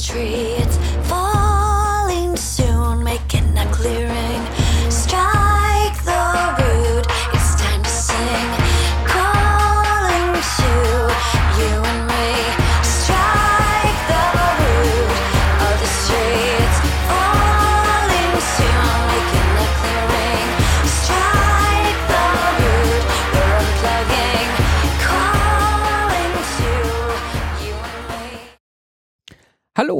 tree.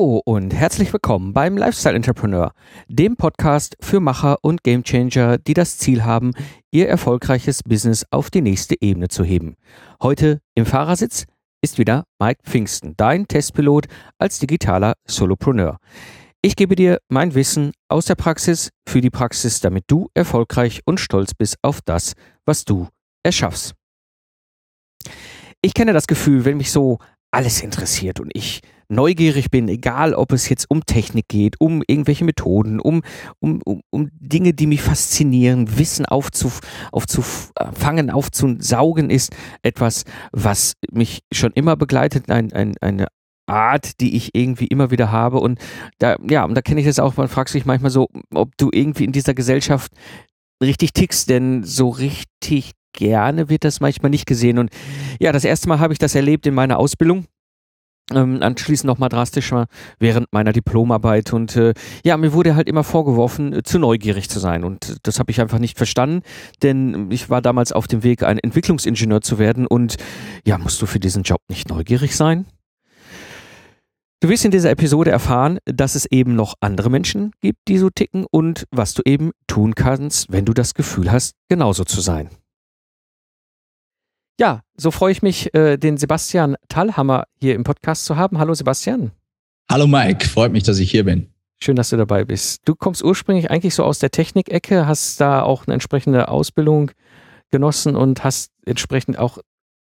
Hallo und herzlich willkommen beim Lifestyle Entrepreneur, dem Podcast für Macher und Gamechanger, die das Ziel haben, ihr erfolgreiches Business auf die nächste Ebene zu heben. Heute im Fahrersitz ist wieder Mike Pfingsten, dein Testpilot als digitaler Solopreneur. Ich gebe dir mein Wissen aus der Praxis für die Praxis, damit du erfolgreich und stolz bist auf das, was du erschaffst. Ich kenne das Gefühl, wenn mich so alles interessiert und ich neugierig bin, egal ob es jetzt um Technik geht, um irgendwelche Methoden, um, um, um, um Dinge, die mich faszinieren, Wissen aufzuf, aufzufangen, aufzusaugen, ist etwas, was mich schon immer begleitet, ein, ein, eine Art, die ich irgendwie immer wieder habe. Und da, ja, und da kenne ich das auch, man fragt sich manchmal so, ob du irgendwie in dieser Gesellschaft richtig tickst, denn so richtig gerne wird das manchmal nicht gesehen. Und ja, das erste Mal habe ich das erlebt in meiner Ausbildung. Ähm, anschließend nochmal drastischer während meiner Diplomarbeit. Und äh, ja, mir wurde halt immer vorgeworfen, äh, zu neugierig zu sein. Und das habe ich einfach nicht verstanden, denn ich war damals auf dem Weg, ein Entwicklungsingenieur zu werden. Und ja, musst du für diesen Job nicht neugierig sein? Du wirst in dieser Episode erfahren, dass es eben noch andere Menschen gibt, die so ticken. Und was du eben tun kannst, wenn du das Gefühl hast, genauso zu sein. Ja, so freue ich mich, äh, den Sebastian Thalhammer hier im Podcast zu haben. Hallo Sebastian. Hallo Mike, freut mich, dass ich hier bin. Schön, dass du dabei bist. Du kommst ursprünglich eigentlich so aus der Technikecke, hast da auch eine entsprechende Ausbildung genossen und hast entsprechend auch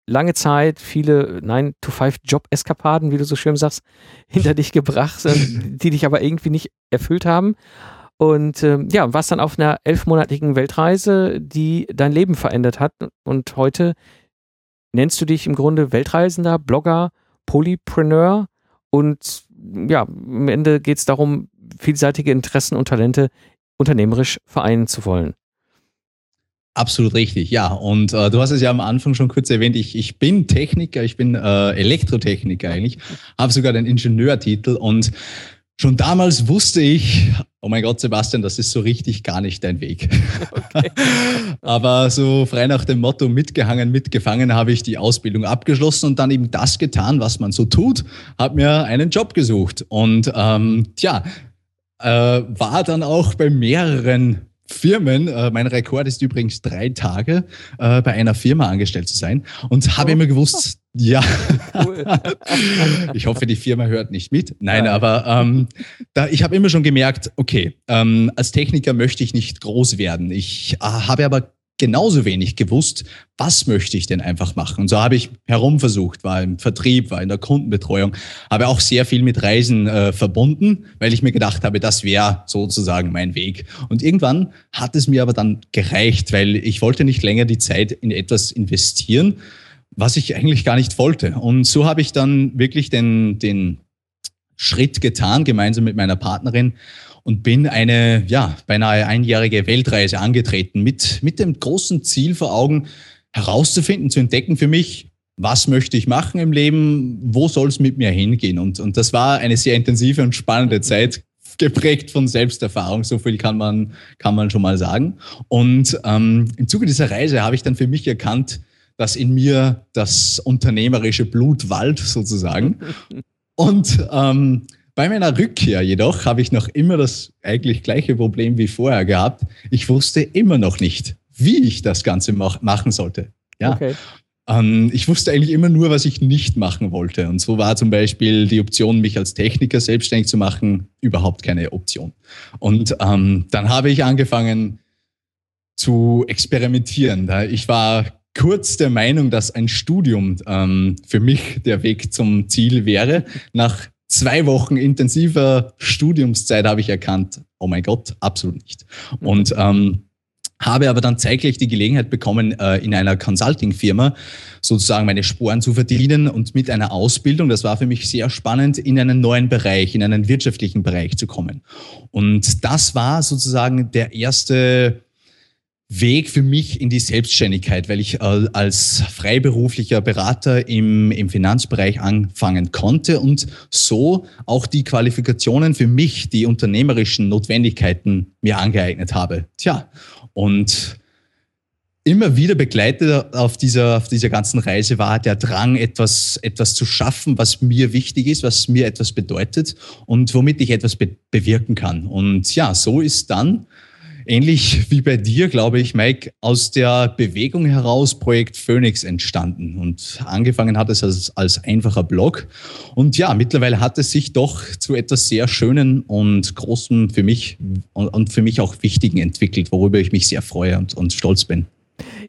lange Zeit viele 9-to-5-Job-Eskapaden, wie du so schön sagst, hinter dich gebracht, äh, die dich aber irgendwie nicht erfüllt haben. Und ähm, ja, warst dann auf einer elfmonatigen Weltreise, die dein Leben verändert hat. Und heute nennst du dich im Grunde Weltreisender, Blogger, Polypreneur und ja, am Ende geht es darum, vielseitige Interessen und Talente unternehmerisch vereinen zu wollen. Absolut richtig, ja. Und äh, du hast es ja am Anfang schon kurz erwähnt, ich, ich bin Techniker, ich bin äh, Elektrotechniker eigentlich, habe sogar den Ingenieurtitel und Schon damals wusste ich, oh mein Gott, Sebastian, das ist so richtig gar nicht dein Weg. Okay. Aber so frei nach dem Motto mitgehangen, mitgefangen habe ich die Ausbildung abgeschlossen und dann eben das getan, was man so tut, habe mir einen Job gesucht. Und ähm, tja, äh, war dann auch bei mehreren Firmen. Äh, mein Rekord ist übrigens drei Tage äh, bei einer Firma angestellt zu sein und habe oh. immer gewusst, ja. Cool. ich hoffe, die Firma hört nicht mit. Nein, Nein. aber ähm, da, ich habe immer schon gemerkt, okay, ähm, als Techniker möchte ich nicht groß werden. Ich äh, habe aber genauso wenig gewusst, was möchte ich denn einfach machen. Und so habe ich herumversucht, war im Vertrieb, war in der Kundenbetreuung, habe auch sehr viel mit Reisen äh, verbunden, weil ich mir gedacht habe, das wäre sozusagen mein Weg. Und irgendwann hat es mir aber dann gereicht, weil ich wollte nicht länger die Zeit in etwas investieren, was ich eigentlich gar nicht wollte. Und so habe ich dann wirklich den, den Schritt getan, gemeinsam mit meiner Partnerin und bin eine, ja, beinahe einjährige Weltreise angetreten mit, mit dem großen Ziel vor Augen, herauszufinden, zu entdecken für mich, was möchte ich machen im Leben, wo soll es mit mir hingehen. Und, und das war eine sehr intensive und spannende Zeit, geprägt von Selbsterfahrung, so viel kann man, kann man schon mal sagen. Und ähm, im Zuge dieser Reise habe ich dann für mich erkannt, dass in mir das unternehmerische Blut wallt sozusagen. Und ähm, bei meiner Rückkehr jedoch habe ich noch immer das eigentlich gleiche Problem wie vorher gehabt. Ich wusste immer noch nicht, wie ich das Ganze mach machen sollte. Ja. Okay. Ähm, ich wusste eigentlich immer nur, was ich nicht machen wollte. Und so war zum Beispiel die Option, mich als Techniker selbstständig zu machen, überhaupt keine Option. Und ähm, dann habe ich angefangen zu experimentieren. Ich war kurz der Meinung, dass ein Studium ähm, für mich der Weg zum Ziel wäre. Nach zwei Wochen intensiver Studiumszeit habe ich erkannt, oh mein Gott, absolut nicht. Und ähm, habe aber dann zeitgleich die Gelegenheit bekommen, äh, in einer Consulting-Firma sozusagen meine Sporen zu verdienen und mit einer Ausbildung, das war für mich sehr spannend, in einen neuen Bereich, in einen wirtschaftlichen Bereich zu kommen. Und das war sozusagen der erste Weg für mich in die Selbstständigkeit, weil ich äh, als freiberuflicher Berater im, im Finanzbereich anfangen konnte und so auch die Qualifikationen für mich, die unternehmerischen Notwendigkeiten mir angeeignet habe. Tja, und immer wieder begleitet auf dieser, auf dieser ganzen Reise war der Drang, etwas, etwas zu schaffen, was mir wichtig ist, was mir etwas bedeutet und womit ich etwas be bewirken kann. Und ja, so ist dann ähnlich wie bei dir, glaube ich, Mike, aus der Bewegung heraus Projekt Phoenix entstanden. Und angefangen hat es als, als einfacher Blog. Und ja, mittlerweile hat es sich doch zu etwas sehr Schönen und Großem für mich und, und für mich auch Wichtigen entwickelt, worüber ich mich sehr freue und, und stolz bin.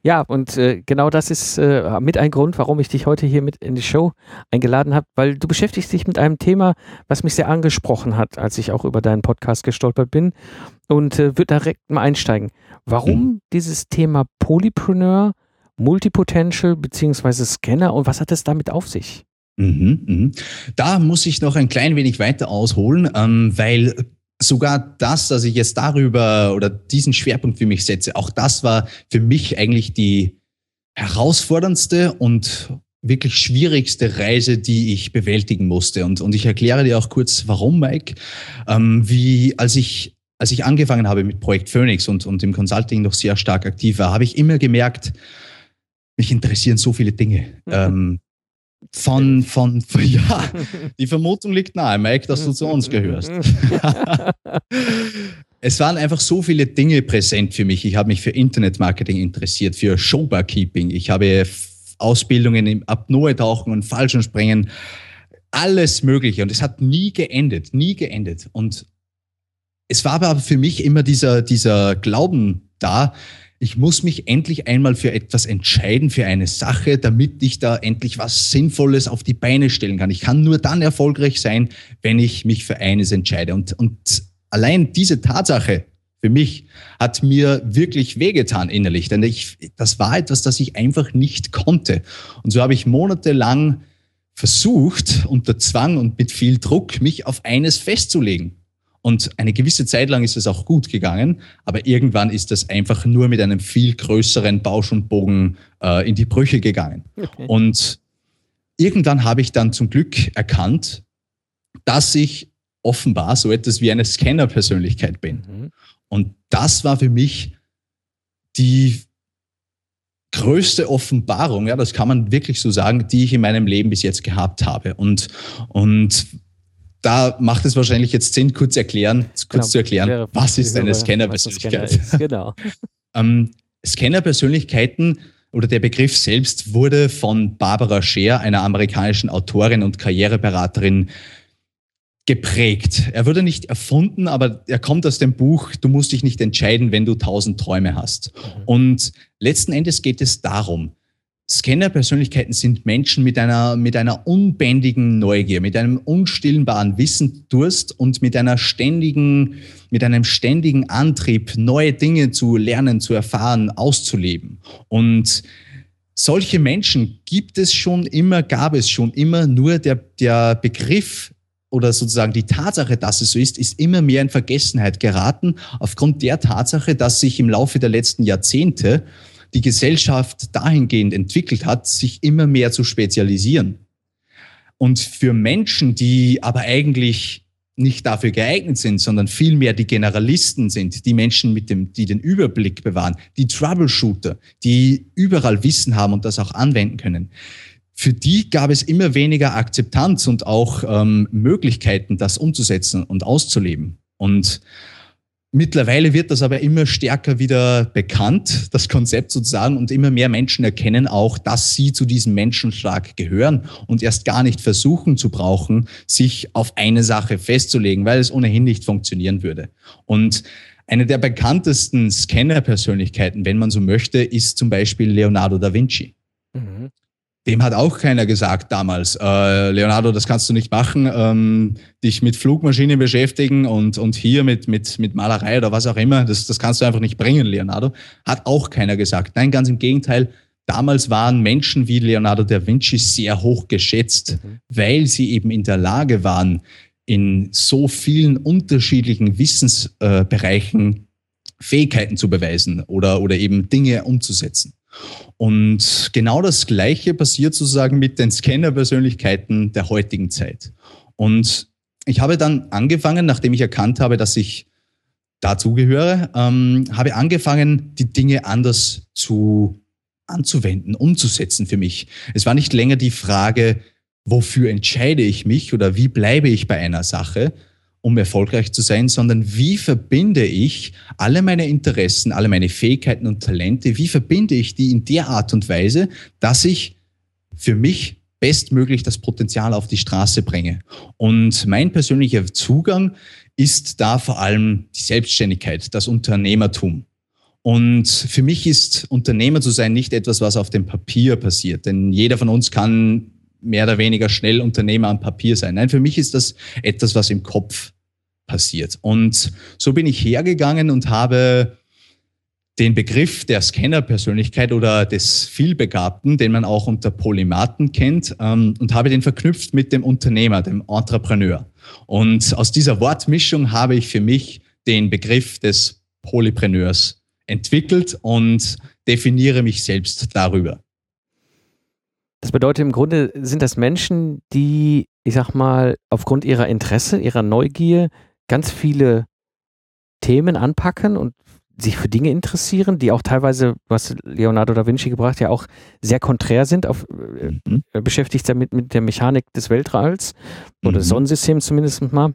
Ja, und äh, genau das ist äh, mit ein Grund, warum ich dich heute hier mit in die Show eingeladen habe, weil du beschäftigst dich mit einem Thema, was mich sehr angesprochen hat, als ich auch über deinen Podcast gestolpert bin und äh, würde direkt mal einsteigen. Warum mhm. dieses Thema Polypreneur, Multipotential beziehungsweise Scanner und was hat es damit auf sich? Mhm, mh. Da muss ich noch ein klein wenig weiter ausholen, ähm, weil sogar das, dass ich jetzt darüber oder diesen Schwerpunkt für mich setze, auch das war für mich eigentlich die herausforderndste und wirklich schwierigste Reise, die ich bewältigen musste. Und, und ich erkläre dir auch kurz, warum, Mike. Ähm, wie, als ich, als ich angefangen habe mit Projekt Phoenix und, und im Consulting noch sehr stark aktiv war, habe ich immer gemerkt, mich interessieren so viele Dinge. Mhm. Ähm, von, von, ja, die Vermutung liegt nahe, Mike, dass du zu uns gehörst. es waren einfach so viele Dinge präsent für mich. Ich habe mich für Internetmarketing interessiert, für Showbarkeeping. Ich habe Ausbildungen im Apnoe-Tauchen und Fallschirmspringen, alles Mögliche. Und es hat nie geendet, nie geendet. Und es war aber für mich immer dieser, dieser Glauben da, ich muss mich endlich einmal für etwas entscheiden, für eine Sache, damit ich da endlich was Sinnvolles auf die Beine stellen kann. Ich kann nur dann erfolgreich sein, wenn ich mich für eines entscheide. Und, und allein diese Tatsache für mich hat mir wirklich wehgetan innerlich, denn ich, das war etwas, das ich einfach nicht konnte. Und so habe ich monatelang versucht, unter Zwang und mit viel Druck, mich auf eines festzulegen. Und eine gewisse Zeit lang ist es auch gut gegangen, aber irgendwann ist das einfach nur mit einem viel größeren Bausch und Bogen äh, in die Brüche gegangen. Okay. Und irgendwann habe ich dann zum Glück erkannt, dass ich offenbar so etwas wie eine Scanner-Persönlichkeit bin. Mhm. Und das war für mich die größte Offenbarung, ja, das kann man wirklich so sagen, die ich in meinem Leben bis jetzt gehabt habe. Und, und da macht es wahrscheinlich jetzt Sinn, kurz erklären, kurz genau. zu erklären, was ist eine Scanner-Persönlichkeit? Scanner genau. ähm, Scanner-Persönlichkeiten oder der Begriff selbst wurde von Barbara Scher, einer amerikanischen Autorin und Karriereberaterin, geprägt. Er wurde nicht erfunden, aber er kommt aus dem Buch, du musst dich nicht entscheiden, wenn du tausend Träume hast. Mhm. Und letzten Endes geht es darum, Scanner-Persönlichkeiten sind Menschen mit einer, mit einer unbändigen Neugier, mit einem unstillbaren Wissendurst und mit einer ständigen, mit einem ständigen Antrieb, neue Dinge zu lernen, zu erfahren, auszuleben. Und solche Menschen gibt es schon immer, gab es schon immer, nur der, der Begriff oder sozusagen die Tatsache, dass es so ist, ist immer mehr in Vergessenheit geraten, aufgrund der Tatsache, dass sich im Laufe der letzten Jahrzehnte die Gesellschaft dahingehend entwickelt hat, sich immer mehr zu spezialisieren. Und für Menschen, die aber eigentlich nicht dafür geeignet sind, sondern vielmehr die Generalisten sind, die Menschen mit dem, die den Überblick bewahren, die Troubleshooter, die überall Wissen haben und das auch anwenden können. Für die gab es immer weniger Akzeptanz und auch ähm, Möglichkeiten, das umzusetzen und auszuleben. Und Mittlerweile wird das aber immer stärker wieder bekannt, das Konzept sozusagen, und immer mehr Menschen erkennen auch, dass sie zu diesem Menschenschlag gehören und erst gar nicht versuchen zu brauchen, sich auf eine Sache festzulegen, weil es ohnehin nicht funktionieren würde. Und eine der bekanntesten Scanner-Persönlichkeiten, wenn man so möchte, ist zum Beispiel Leonardo da Vinci. Dem hat auch keiner gesagt damals, äh, Leonardo, das kannst du nicht machen, ähm, dich mit Flugmaschinen beschäftigen und, und hier mit, mit, mit Malerei oder was auch immer, das, das kannst du einfach nicht bringen, Leonardo. Hat auch keiner gesagt. Nein, ganz im Gegenteil. Damals waren Menschen wie Leonardo da Vinci sehr hoch geschätzt, mhm. weil sie eben in der Lage waren, in so vielen unterschiedlichen Wissensbereichen Fähigkeiten zu beweisen oder, oder eben Dinge umzusetzen. Und genau das Gleiche passiert sozusagen mit den Scanner-Persönlichkeiten der heutigen Zeit. Und ich habe dann angefangen, nachdem ich erkannt habe, dass ich dazugehöre, ähm, habe angefangen, die Dinge anders zu anzuwenden, umzusetzen für mich. Es war nicht länger die Frage, wofür entscheide ich mich oder wie bleibe ich bei einer Sache, um erfolgreich zu sein, sondern wie verbinde ich alle meine Interessen, alle meine Fähigkeiten und Talente, wie verbinde ich die in der Art und Weise, dass ich für mich bestmöglich das Potenzial auf die Straße bringe. Und mein persönlicher Zugang ist da vor allem die Selbstständigkeit, das Unternehmertum. Und für mich ist Unternehmer zu sein nicht etwas, was auf dem Papier passiert, denn jeder von uns kann mehr oder weniger schnell Unternehmer am Papier sein. Nein, für mich ist das etwas, was im Kopf passiert. Und so bin ich hergegangen und habe den Begriff der Scanner-Persönlichkeit oder des Vielbegabten, den man auch unter Polymathen kennt, ähm, und habe den verknüpft mit dem Unternehmer, dem Entrepreneur. Und aus dieser Wortmischung habe ich für mich den Begriff des Polypreneurs entwickelt und definiere mich selbst darüber. Das bedeutet im Grunde sind das Menschen, die, ich sag mal, aufgrund ihrer Interesse, ihrer Neugier ganz viele Themen anpacken und sich für Dinge interessieren, die auch teilweise, was Leonardo da Vinci gebracht, ja auch sehr konträr sind, auf, mhm. äh, beschäftigt damit mit der Mechanik des Weltralls oder mhm. Sonnensystems zumindest mal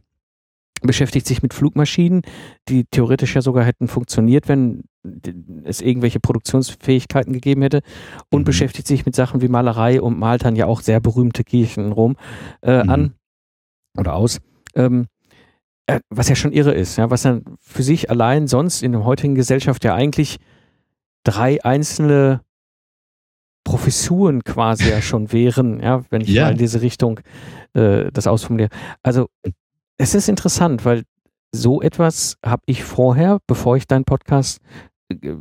beschäftigt sich mit Flugmaschinen, die theoretisch ja sogar hätten funktioniert, wenn es irgendwelche Produktionsfähigkeiten gegeben hätte und mhm. beschäftigt sich mit Sachen wie Malerei und malt dann ja auch sehr berühmte Kirchen in Rom äh, mhm. an oder aus. Ähm, äh, was ja schon irre ist, ja, was dann für sich allein sonst in der heutigen Gesellschaft ja eigentlich drei einzelne Professuren quasi ja schon wären, ja, wenn ich ja. mal in diese Richtung äh, das ausformuliere. Also es ist interessant, weil so etwas habe ich vorher, bevor ich deinen Podcast äh,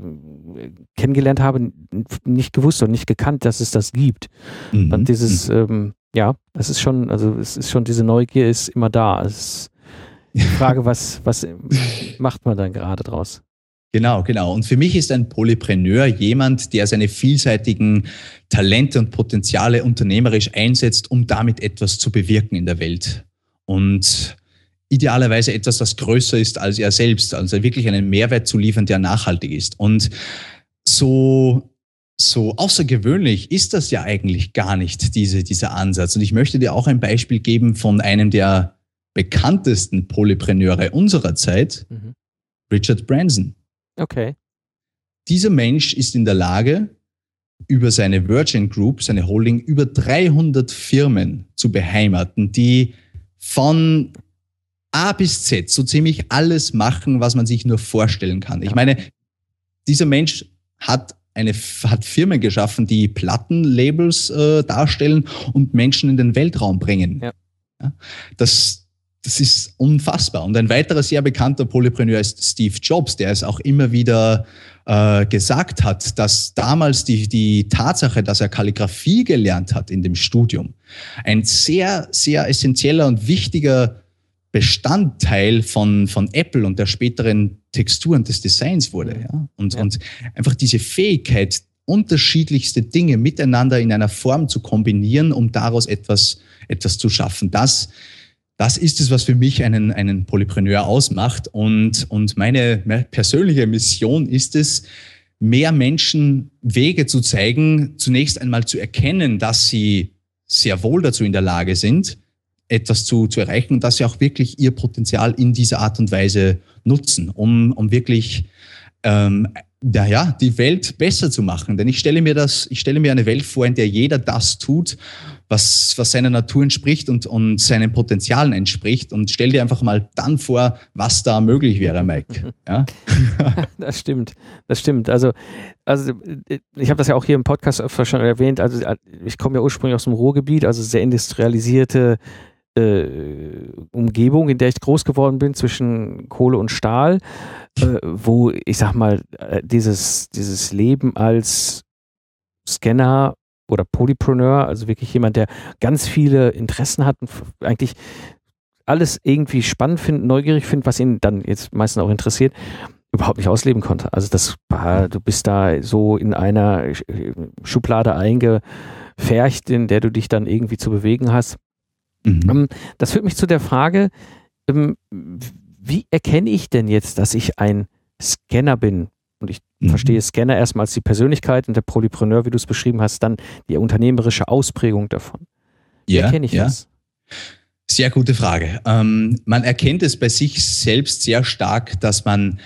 kennengelernt habe, nicht gewusst und nicht gekannt, dass es das gibt. Mhm. Und dieses, mhm. ähm, ja, das ist schon, also es ist schon, diese Neugier ist immer da. Es ist die Frage, was, was macht man dann gerade draus? Genau, genau. Und für mich ist ein Polypreneur jemand, der seine vielseitigen Talente und Potenziale unternehmerisch einsetzt, um damit etwas zu bewirken in der Welt. Und idealerweise etwas, das größer ist als er selbst, also wirklich einen Mehrwert zu liefern, der nachhaltig ist. Und so so außergewöhnlich ist das ja eigentlich gar nicht, diese, dieser Ansatz. Und ich möchte dir auch ein Beispiel geben von einem der bekanntesten Polypreneure unserer Zeit, mhm. Richard Branson. Okay. Dieser Mensch ist in der Lage, über seine Virgin Group, seine Holding, über 300 Firmen zu beheimaten, die von A bis Z so ziemlich alles machen, was man sich nur vorstellen kann. Ich meine, dieser Mensch hat eine hat Firmen geschaffen, die Plattenlabels äh, darstellen und Menschen in den Weltraum bringen. Ja. Ja, das, das ist unfassbar. Und ein weiterer sehr bekannter Polypreneur ist Steve Jobs, der es auch immer wieder äh, gesagt hat, dass damals die, die Tatsache, dass er Kalligrafie gelernt hat in dem Studium, ein sehr, sehr essentieller und wichtiger Bestandteil von, von Apple und der späteren Texturen des Designs wurde. Ja? Und, ja. und einfach diese Fähigkeit, unterschiedlichste Dinge miteinander in einer Form zu kombinieren, um daraus etwas, etwas zu schaffen. Das, das ist es, was für mich einen, einen Polypreneur ausmacht. Und, und meine persönliche Mission ist es, mehr Menschen Wege zu zeigen, zunächst einmal zu erkennen, dass sie sehr wohl dazu in der Lage sind, etwas zu, zu erreichen und dass sie auch wirklich ihr Potenzial in dieser Art und Weise nutzen, um, um wirklich ähm, ja, ja, die Welt besser zu machen. Denn ich stelle mir das, ich stelle mir eine Welt vor, in der jeder das tut, was, was seiner Natur entspricht und, und seinen Potenzialen entspricht. Und stell dir einfach mal dann vor, was da möglich wäre, Mike. Ja? das stimmt, das stimmt. Also, also ich habe das ja auch hier im Podcast öfter schon erwähnt. Also ich komme ja ursprünglich aus dem Ruhrgebiet, also sehr industrialisierte äh, Umgebung, in der ich groß geworden bin, zwischen Kohle und Stahl, äh, wo ich sag mal, äh, dieses, dieses Leben als Scanner oder Polypreneur, also wirklich jemand, der ganz viele Interessen hat und eigentlich alles irgendwie spannend findet, neugierig findet, was ihn dann jetzt meistens auch interessiert, überhaupt nicht ausleben konnte. Also das war, du bist da so in einer Schublade eingefärcht, in der du dich dann irgendwie zu bewegen hast. Mhm. Ähm, das führt mich zu der Frage, ähm, wie erkenne ich denn jetzt, dass ich ein Scanner bin? Und ich mhm. verstehe Scanner erstmal als die Persönlichkeit und der Polypreneur, wie du es beschrieben hast, dann die unternehmerische Ausprägung davon. Wie ja, erkenne ich ja. das? Sehr gute Frage. Ähm, man erkennt es bei sich selbst sehr stark, dass man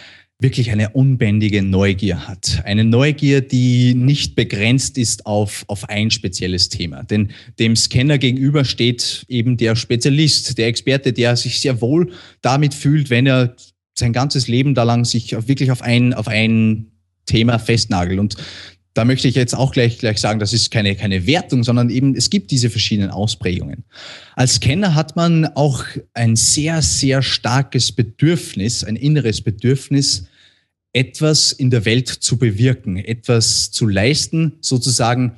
wirklich eine unbändige Neugier hat. Eine Neugier, die nicht begrenzt ist auf, auf ein spezielles Thema. Denn dem Scanner gegenüber steht eben der Spezialist, der Experte, der sich sehr wohl damit fühlt, wenn er sein ganzes Leben da lang sich wirklich auf ein, auf ein Thema festnagelt. Und da möchte ich jetzt auch gleich, gleich sagen, das ist keine, keine Wertung, sondern eben es gibt diese verschiedenen Ausprägungen. Als Kenner hat man auch ein sehr, sehr starkes Bedürfnis, ein inneres Bedürfnis, etwas in der Welt zu bewirken, etwas zu leisten, sozusagen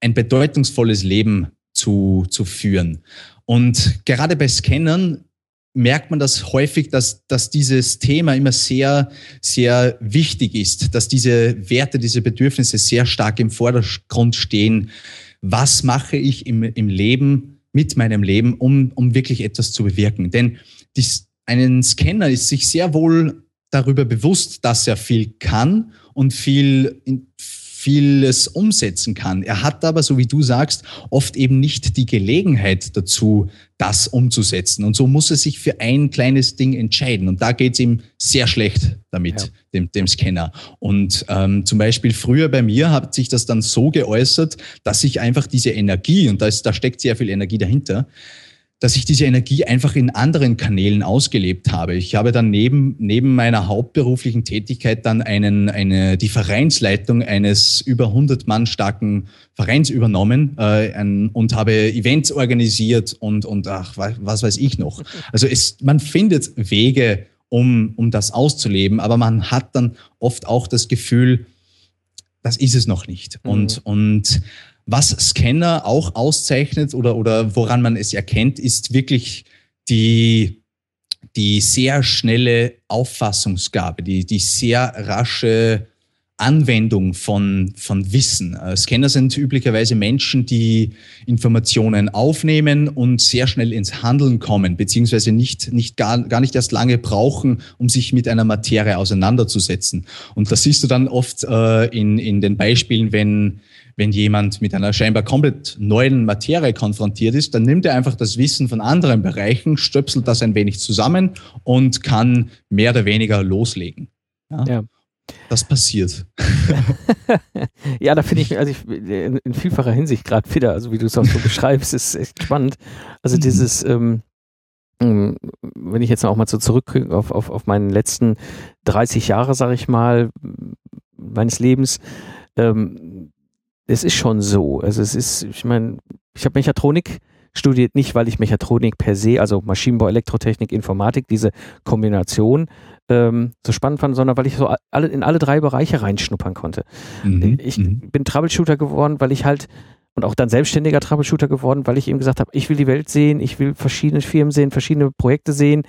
ein bedeutungsvolles Leben zu, zu führen. Und gerade bei Scannern merkt man das häufig, dass, dass dieses Thema immer sehr, sehr wichtig ist, dass diese Werte, diese Bedürfnisse sehr stark im Vordergrund stehen. Was mache ich im, im Leben, mit meinem Leben, um, um wirklich etwas zu bewirken? Denn dies, einen Scanner ist sich sehr wohl darüber bewusst, dass er viel kann und viel, vieles umsetzen kann. Er hat aber, so wie du sagst, oft eben nicht die Gelegenheit dazu, das umzusetzen. Und so muss er sich für ein kleines Ding entscheiden. Und da geht es ihm sehr schlecht damit, ja. dem, dem Scanner. Und ähm, zum Beispiel früher bei mir hat sich das dann so geäußert, dass ich einfach diese Energie, und da, ist, da steckt sehr viel Energie dahinter, dass ich diese Energie einfach in anderen Kanälen ausgelebt habe. Ich habe dann neben, neben meiner hauptberuflichen Tätigkeit dann einen, eine, die Vereinsleitung eines über 100 Mann starken Vereins übernommen äh, ein, und habe Events organisiert und, und ach, was weiß ich noch. Also es, man findet Wege, um, um das auszuleben, aber man hat dann oft auch das Gefühl, das ist es noch nicht. Mhm. Und, und was Scanner auch auszeichnet oder, oder woran man es erkennt, ist wirklich die, die sehr schnelle Auffassungsgabe, die, die sehr rasche Anwendung von, von Wissen. Äh, Scanner sind üblicherweise Menschen, die Informationen aufnehmen und sehr schnell ins Handeln kommen, beziehungsweise nicht, nicht gar, gar nicht erst lange brauchen, um sich mit einer Materie auseinanderzusetzen. Und das siehst du dann oft äh, in, in den Beispielen, wenn, wenn jemand mit einer scheinbar komplett neuen Materie konfrontiert ist, dann nimmt er einfach das Wissen von anderen Bereichen, stöpselt das ein wenig zusammen und kann mehr oder weniger loslegen. Ja. ja. Das passiert. ja, da finde ich, also ich, in vielfacher Hinsicht gerade wieder, also wie du es auch so beschreibst, ist echt spannend. Also mhm. dieses, ähm, ähm, wenn ich jetzt auch mal so zurück auf, auf, auf meinen letzten 30 Jahre, sage ich mal, meines Lebens, ähm, es ist schon so. Also es ist, ich meine, ich habe Mechatronik studiert, nicht weil ich Mechatronik per se, also Maschinenbau, Elektrotechnik, Informatik, diese Kombination ähm, so spannend fand, sondern weil ich so alle, in alle drei Bereiche reinschnuppern konnte. Mhm. Ich mhm. bin Troubleshooter geworden, weil ich halt und auch dann selbstständiger Troubleshooter geworden, weil ich eben gesagt habe, ich will die Welt sehen, ich will verschiedene Firmen sehen, verschiedene Projekte sehen.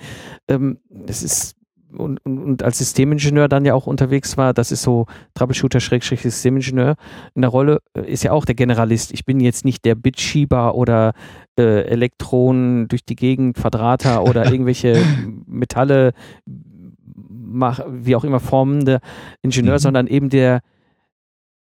Ähm, das ist und, und, und, als Systemingenieur dann ja auch unterwegs war, das ist so Troubleshooter-Systemingenieur in der Rolle, äh, ist ja auch der Generalist. Ich bin jetzt nicht der Bitschieber oder äh, Elektronen durch die Gegend, Verdrahter oder irgendwelche Metalle, mach, wie auch immer formende Ingenieur, mhm. sondern eben der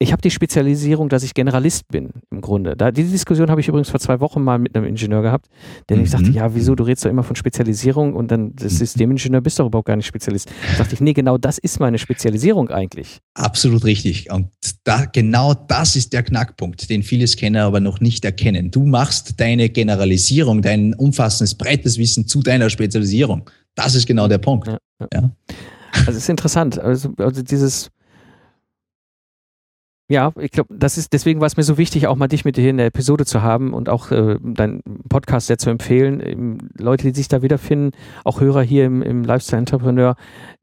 ich habe die Spezialisierung, dass ich Generalist bin, im Grunde. Da, diese Diskussion habe ich übrigens vor zwei Wochen mal mit einem Ingenieur gehabt, der mhm. ich sagte, ja, wieso, du redest doch immer von Spezialisierung und dann das mhm. Systemingenieur bist doch überhaupt gar nicht Spezialist. Da dachte ich, nee, genau das ist meine Spezialisierung eigentlich. Absolut richtig. Und da, genau das ist der Knackpunkt, den viele Scanner aber noch nicht erkennen. Du machst deine Generalisierung, dein umfassendes, breites Wissen zu deiner Spezialisierung. Das ist genau der Punkt. Ja, ja. ja. Also es ist interessant. Also, also dieses ja, ich glaube, das ist, deswegen war es mir so wichtig, auch mal dich mit hier in der Episode zu haben und auch äh, deinen Podcast sehr zu empfehlen. Ähm, Leute, die sich da wiederfinden, auch Hörer hier im, im Lifestyle Entrepreneur,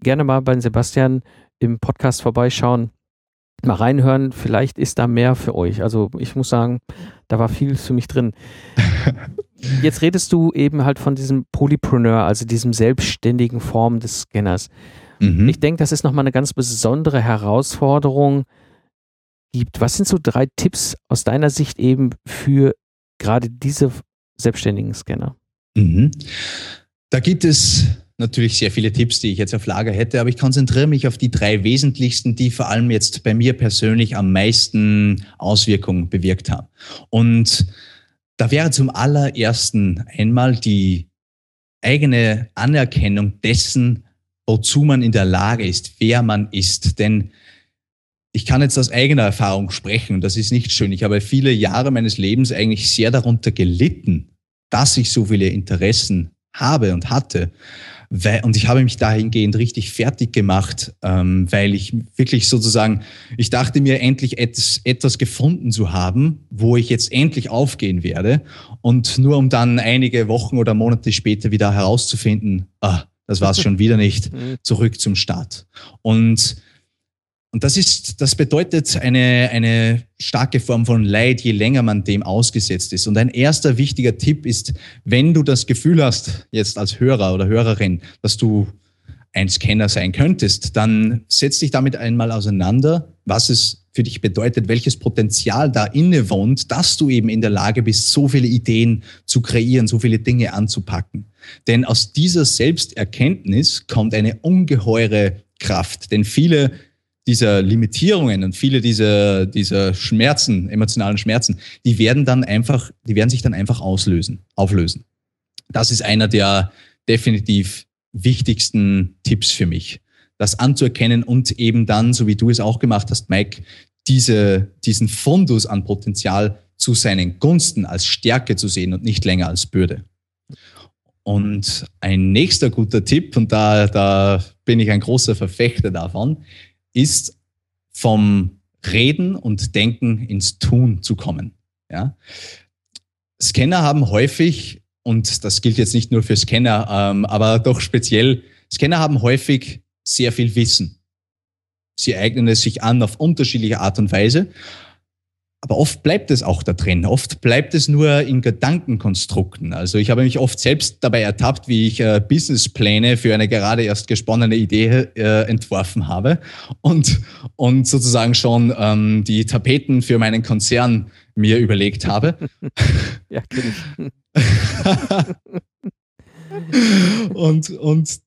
gerne mal bei Sebastian im Podcast vorbeischauen, mal reinhören. Vielleicht ist da mehr für euch. Also ich muss sagen, da war viel für mich drin. Jetzt redest du eben halt von diesem Polypreneur, also diesem selbstständigen Form des Scanners. Mhm. Ich denke, das ist nochmal eine ganz besondere Herausforderung, gibt. Was sind so drei Tipps aus deiner Sicht eben für gerade diese selbstständigen Scanner? Mhm. Da gibt es natürlich sehr viele Tipps, die ich jetzt auf Lager hätte, aber ich konzentriere mich auf die drei wesentlichsten, die vor allem jetzt bei mir persönlich am meisten Auswirkungen bewirkt haben. Und da wäre zum allerersten einmal die eigene Anerkennung dessen, wozu man in der Lage ist, wer man ist. Denn ich kann jetzt aus eigener Erfahrung sprechen und das ist nicht schön. Ich habe viele Jahre meines Lebens eigentlich sehr darunter gelitten, dass ich so viele Interessen habe und hatte. und ich habe mich dahingehend richtig fertig gemacht, ähm, weil ich wirklich sozusagen, ich dachte mir endlich etwas, etwas gefunden zu haben, wo ich jetzt endlich aufgehen werde. Und nur um dann einige Wochen oder Monate später wieder herauszufinden, ah, das war es schon wieder nicht, mhm. zurück zum Start. Und und das ist, das bedeutet eine, eine starke Form von Leid, je länger man dem ausgesetzt ist. Und ein erster wichtiger Tipp ist, wenn du das Gefühl hast, jetzt als Hörer oder Hörerin, dass du ein Scanner sein könntest, dann setz dich damit einmal auseinander, was es für dich bedeutet, welches Potenzial da inne wohnt, dass du eben in der Lage bist, so viele Ideen zu kreieren, so viele Dinge anzupacken. Denn aus dieser Selbsterkenntnis kommt eine ungeheure Kraft. Denn viele dieser Limitierungen und viele dieser, dieser Schmerzen, emotionalen Schmerzen, die werden dann einfach, die werden sich dann einfach auslösen, auflösen. Das ist einer der definitiv wichtigsten Tipps für mich. Das anzuerkennen und eben dann, so wie du es auch gemacht hast, Mike, diese, diesen Fundus an Potenzial zu seinen Gunsten als Stärke zu sehen und nicht länger als Bürde. Und ein nächster guter Tipp, und da, da bin ich ein großer Verfechter davon, ist vom Reden und Denken ins Tun zu kommen. Ja? Scanner haben häufig, und das gilt jetzt nicht nur für Scanner, ähm, aber doch speziell, Scanner haben häufig sehr viel Wissen. Sie eignen es sich an auf unterschiedliche Art und Weise. Aber oft bleibt es auch da drin. Oft bleibt es nur in Gedankenkonstrukten. Also ich habe mich oft selbst dabei ertappt, wie ich äh, Businesspläne für eine gerade erst gesponnene Idee äh, entworfen habe und, und sozusagen schon ähm, die Tapeten für meinen Konzern mir überlegt habe. ja, kenn ich. und, und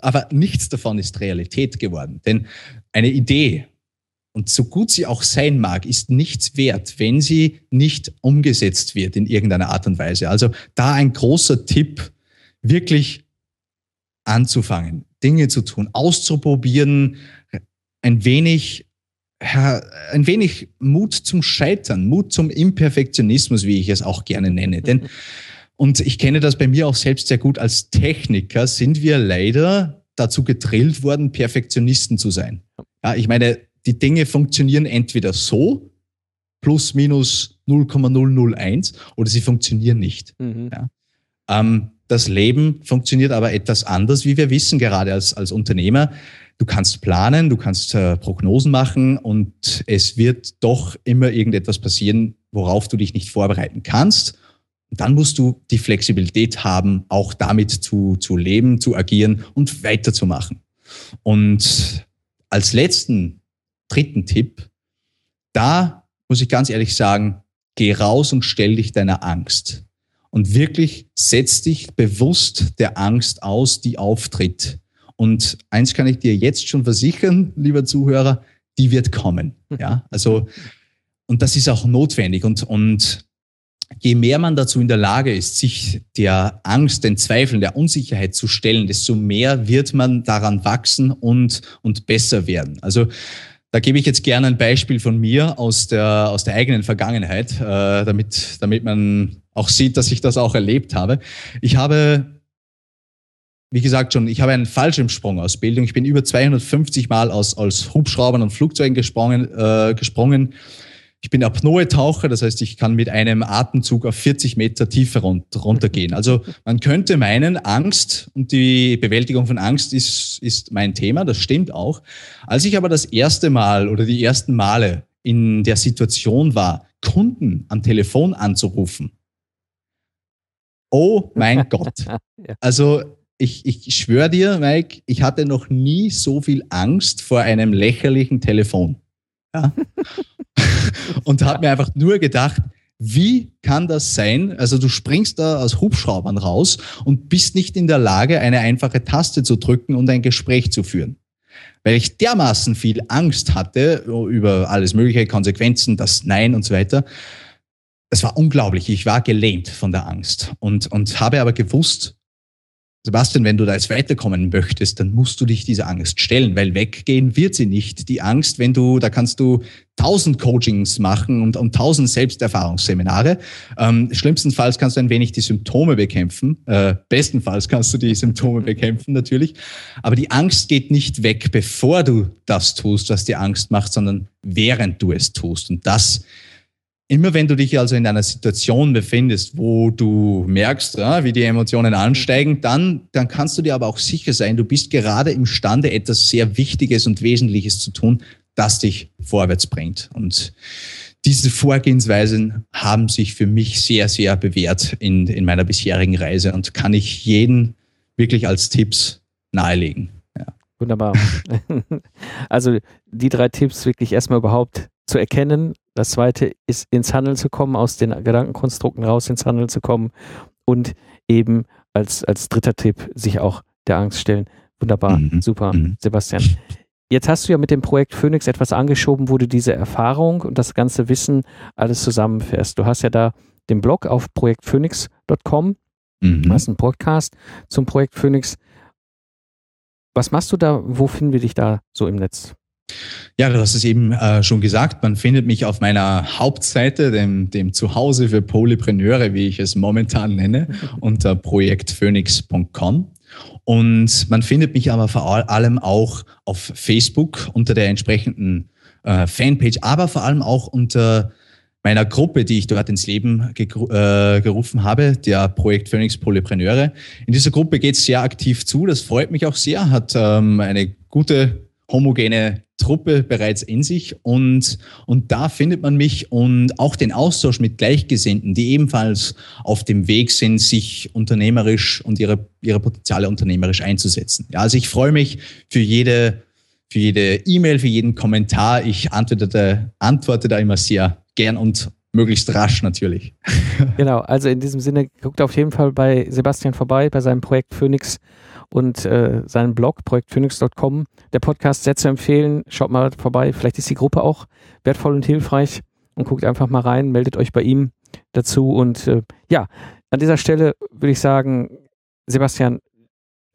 aber nichts davon ist Realität geworden. Denn eine Idee, und so gut sie auch sein mag, ist nichts wert, wenn sie nicht umgesetzt wird in irgendeiner Art und Weise. Also da ein großer Tipp, wirklich anzufangen, Dinge zu tun, auszuprobieren, ein wenig, ein wenig Mut zum Scheitern, Mut zum Imperfektionismus, wie ich es auch gerne nenne. Denn, und ich kenne das bei mir auch selbst sehr gut als Techniker, sind wir leider dazu gedrillt worden, Perfektionisten zu sein. Ja, ich meine, die Dinge funktionieren entweder so, plus minus 0,001, oder sie funktionieren nicht. Mhm. Ja. Ähm, das Leben funktioniert aber etwas anders, wie wir wissen, gerade als, als Unternehmer. Du kannst planen, du kannst äh, Prognosen machen und es wird doch immer irgendetwas passieren, worauf du dich nicht vorbereiten kannst. Und dann musst du die Flexibilität haben, auch damit zu, zu leben, zu agieren und weiterzumachen. Und als letzten dritten Tipp, da muss ich ganz ehrlich sagen, geh raus und stell dich deiner Angst. Und wirklich setz dich bewusst der Angst aus, die auftritt. Und eins kann ich dir jetzt schon versichern, lieber Zuhörer, die wird kommen. Ja, also, und das ist auch notwendig. Und, und je mehr man dazu in der Lage ist, sich der Angst, den Zweifeln, der Unsicherheit zu stellen, desto mehr wird man daran wachsen und, und besser werden. Also, da gebe ich jetzt gerne ein Beispiel von mir aus der, aus der eigenen Vergangenheit, äh, damit, damit man auch sieht, dass ich das auch erlebt habe. Ich habe wie gesagt schon, ich habe einen Fallschirmsprungausbildung. Ich bin über 250 Mal aus, aus Hubschraubern und Flugzeugen gesprungen, äh, gesprungen. Ich bin Apnoe-Taucher, das heißt, ich kann mit einem Atemzug auf 40 Meter Tiefe runtergehen. Also man könnte meinen, Angst und die Bewältigung von Angst ist, ist mein Thema, das stimmt auch. Als ich aber das erste Mal oder die ersten Male in der Situation war, Kunden am Telefon anzurufen, oh mein Gott. Also ich, ich schwöre dir, Mike, ich hatte noch nie so viel Angst vor einem lächerlichen Telefon. Ja. und habe mir einfach nur gedacht, wie kann das sein? Also du springst da aus Hubschraubern raus und bist nicht in der Lage, eine einfache Taste zu drücken und ein Gespräch zu führen. Weil ich dermaßen viel Angst hatte über alles mögliche, Konsequenzen, das Nein und so weiter. Es war unglaublich. Ich war gelähmt von der Angst und, und habe aber gewusst, Sebastian, wenn du da jetzt weiterkommen möchtest, dann musst du dich dieser Angst stellen, weil weggehen wird sie nicht. Die Angst, wenn du, da kannst du tausend Coachings machen und, und tausend Selbsterfahrungsseminare. Ähm, schlimmstenfalls kannst du ein wenig die Symptome bekämpfen. Äh, bestenfalls kannst du die Symptome bekämpfen, natürlich. Aber die Angst geht nicht weg, bevor du das tust, was dir Angst macht, sondern während du es tust. Und das Immer wenn du dich also in einer Situation befindest, wo du merkst, ja, wie die Emotionen ansteigen, dann, dann kannst du dir aber auch sicher sein, du bist gerade imstande, etwas sehr Wichtiges und Wesentliches zu tun, das dich vorwärts bringt. Und diese Vorgehensweisen haben sich für mich sehr, sehr bewährt in, in meiner bisherigen Reise und kann ich jeden wirklich als Tipps nahelegen. Ja. Wunderbar. Also die drei Tipps wirklich erstmal überhaupt zu erkennen, das zweite ist ins Handeln zu kommen, aus den Gedankenkonstrukten raus ins Handeln zu kommen und eben als, als dritter Tipp sich auch der Angst stellen. Wunderbar, mhm. super, mhm. Sebastian. Jetzt hast du ja mit dem Projekt Phoenix etwas angeschoben, wo du diese Erfahrung und das ganze Wissen alles zusammenfährst. Du hast ja da den Blog auf projektphoenix.com, mhm. du hast einen Podcast zum Projekt Phoenix. Was machst du da? Wo finden wir dich da so im Netz? Ja, du hast es eben äh, schon gesagt. Man findet mich auf meiner Hauptseite, dem, dem Zuhause für Polypreneure, wie ich es momentan nenne, unter projektphoenix.com. Und man findet mich aber vor allem auch auf Facebook unter der entsprechenden äh, Fanpage, aber vor allem auch unter meiner Gruppe, die ich dort ins Leben äh, gerufen habe, der Projekt Phoenix Polypreneure. In dieser Gruppe geht es sehr aktiv zu, das freut mich auch sehr, hat ähm, eine gute homogene Truppe bereits in sich und, und da findet man mich und auch den Austausch mit Gleichgesinnten, die ebenfalls auf dem Weg sind, sich unternehmerisch und ihre, ihre Potenziale unternehmerisch einzusetzen. Ja, also ich freue mich für jede für jede E-Mail, für jeden Kommentar. Ich antworte, antworte da immer sehr gern und möglichst rasch natürlich. Genau, also in diesem Sinne, guckt auf jeden Fall bei Sebastian vorbei, bei seinem Projekt Phoenix und äh, seinen Blog projektphoenix.com. Der Podcast sehr zu empfehlen. Schaut mal vorbei. Vielleicht ist die Gruppe auch wertvoll und hilfreich und guckt einfach mal rein, meldet euch bei ihm dazu. Und äh, ja, an dieser Stelle würde ich sagen, Sebastian,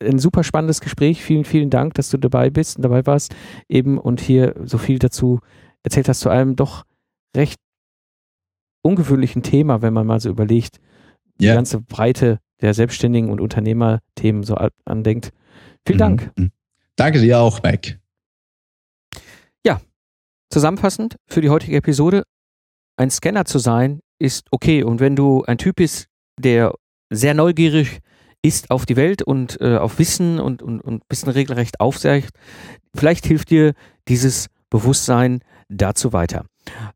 ein super spannendes Gespräch. Vielen, vielen Dank, dass du dabei bist und dabei warst eben und hier so viel dazu erzählt hast zu einem doch recht ungewöhnlichen Thema, wenn man mal so überlegt, die yeah. ganze Breite der Selbstständigen und Unternehmerthemen so andenkt. Vielen Dank. Mhm. Danke dir auch, Mike. Ja, zusammenfassend für die heutige Episode, ein Scanner zu sein ist okay. Und wenn du ein Typ bist, der sehr neugierig ist auf die Welt und äh, auf Wissen und, und, und ein bisschen regelrecht aufsagt, vielleicht hilft dir dieses Bewusstsein dazu weiter.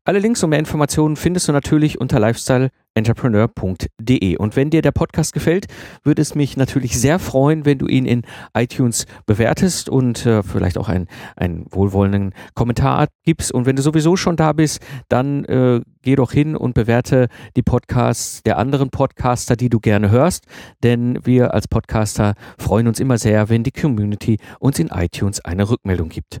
Alle Links und mehr Informationen findest du natürlich unter lifestyleentrepreneur.de. Und wenn dir der Podcast gefällt, würde es mich natürlich sehr freuen, wenn du ihn in iTunes bewertest und äh, vielleicht auch einen, einen wohlwollenden Kommentar gibst. Und wenn du sowieso schon da bist, dann äh, geh doch hin und bewerte die Podcasts der anderen Podcaster, die du gerne hörst. Denn wir als Podcaster freuen uns immer sehr, wenn die Community uns in iTunes eine Rückmeldung gibt.